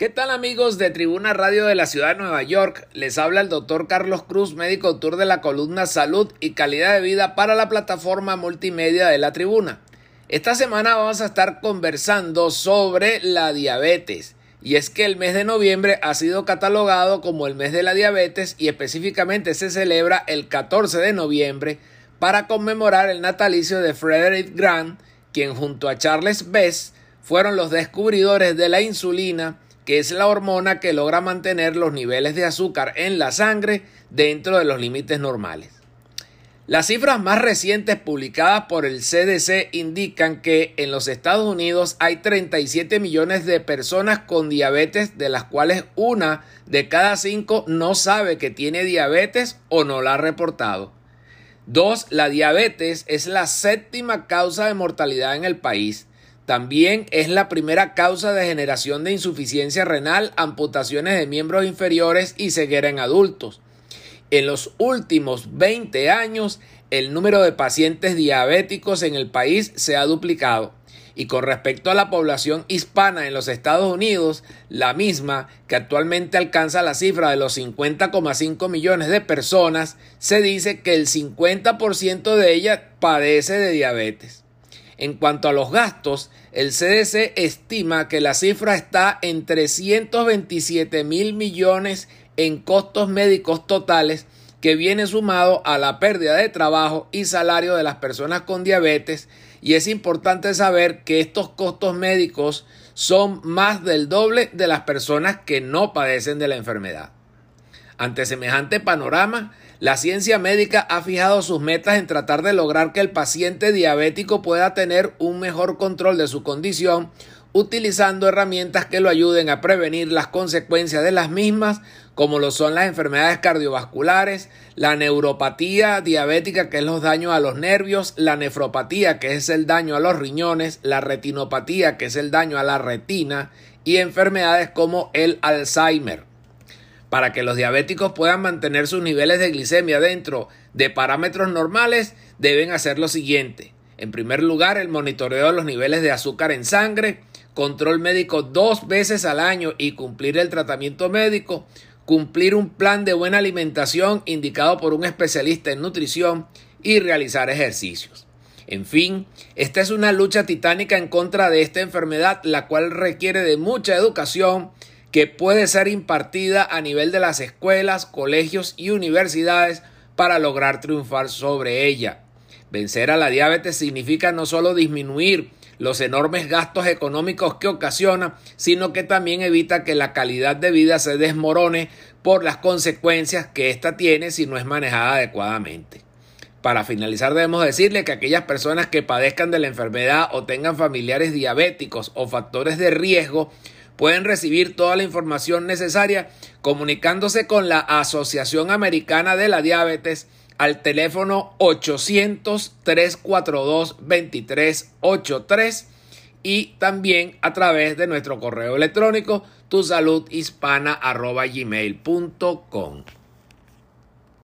¿Qué tal amigos de Tribuna Radio de la Ciudad de Nueva York? Les habla el doctor Carlos Cruz, médico autor de la columna Salud y Calidad de Vida para la plataforma multimedia de la Tribuna. Esta semana vamos a estar conversando sobre la diabetes. Y es que el mes de noviembre ha sido catalogado como el mes de la diabetes y específicamente se celebra el 14 de noviembre para conmemorar el natalicio de Frederick Grant, quien junto a Charles Bess fueron los descubridores de la insulina que es la hormona que logra mantener los niveles de azúcar en la sangre dentro de los límites normales. Las cifras más recientes publicadas por el CDC indican que en los Estados Unidos hay 37 millones de personas con diabetes, de las cuales una de cada cinco no sabe que tiene diabetes o no la ha reportado. Dos, la diabetes es la séptima causa de mortalidad en el país. También es la primera causa de generación de insuficiencia renal, amputaciones de miembros inferiores y ceguera en adultos. En los últimos 20 años, el número de pacientes diabéticos en el país se ha duplicado. Y con respecto a la población hispana en los Estados Unidos, la misma, que actualmente alcanza la cifra de los 50,5 millones de personas, se dice que el 50% de ella padece de diabetes. En cuanto a los gastos, el CDC estima que la cifra está en 327 mil millones en costos médicos totales que viene sumado a la pérdida de trabajo y salario de las personas con diabetes y es importante saber que estos costos médicos son más del doble de las personas que no padecen de la enfermedad. Ante semejante panorama, la ciencia médica ha fijado sus metas en tratar de lograr que el paciente diabético pueda tener un mejor control de su condición utilizando herramientas que lo ayuden a prevenir las consecuencias de las mismas, como lo son las enfermedades cardiovasculares, la neuropatía diabética, que es los daños a los nervios, la nefropatía, que es el daño a los riñones, la retinopatía, que es el daño a la retina, y enfermedades como el Alzheimer. Para que los diabéticos puedan mantener sus niveles de glicemia dentro de parámetros normales, deben hacer lo siguiente. En primer lugar, el monitoreo de los niveles de azúcar en sangre, control médico dos veces al año y cumplir el tratamiento médico, cumplir un plan de buena alimentación indicado por un especialista en nutrición y realizar ejercicios. En fin, esta es una lucha titánica en contra de esta enfermedad, la cual requiere de mucha educación, que puede ser impartida a nivel de las escuelas, colegios y universidades para lograr triunfar sobre ella. Vencer a la diabetes significa no solo disminuir los enormes gastos económicos que ocasiona, sino que también evita que la calidad de vida se desmorone por las consecuencias que ésta tiene si no es manejada adecuadamente. Para finalizar debemos decirle que aquellas personas que padezcan de la enfermedad o tengan familiares diabéticos o factores de riesgo pueden recibir toda la información necesaria comunicándose con la Asociación Americana de la Diabetes al teléfono 800-342-2383 y también a través de nuestro correo electrónico tusaludhispana.gmail.com.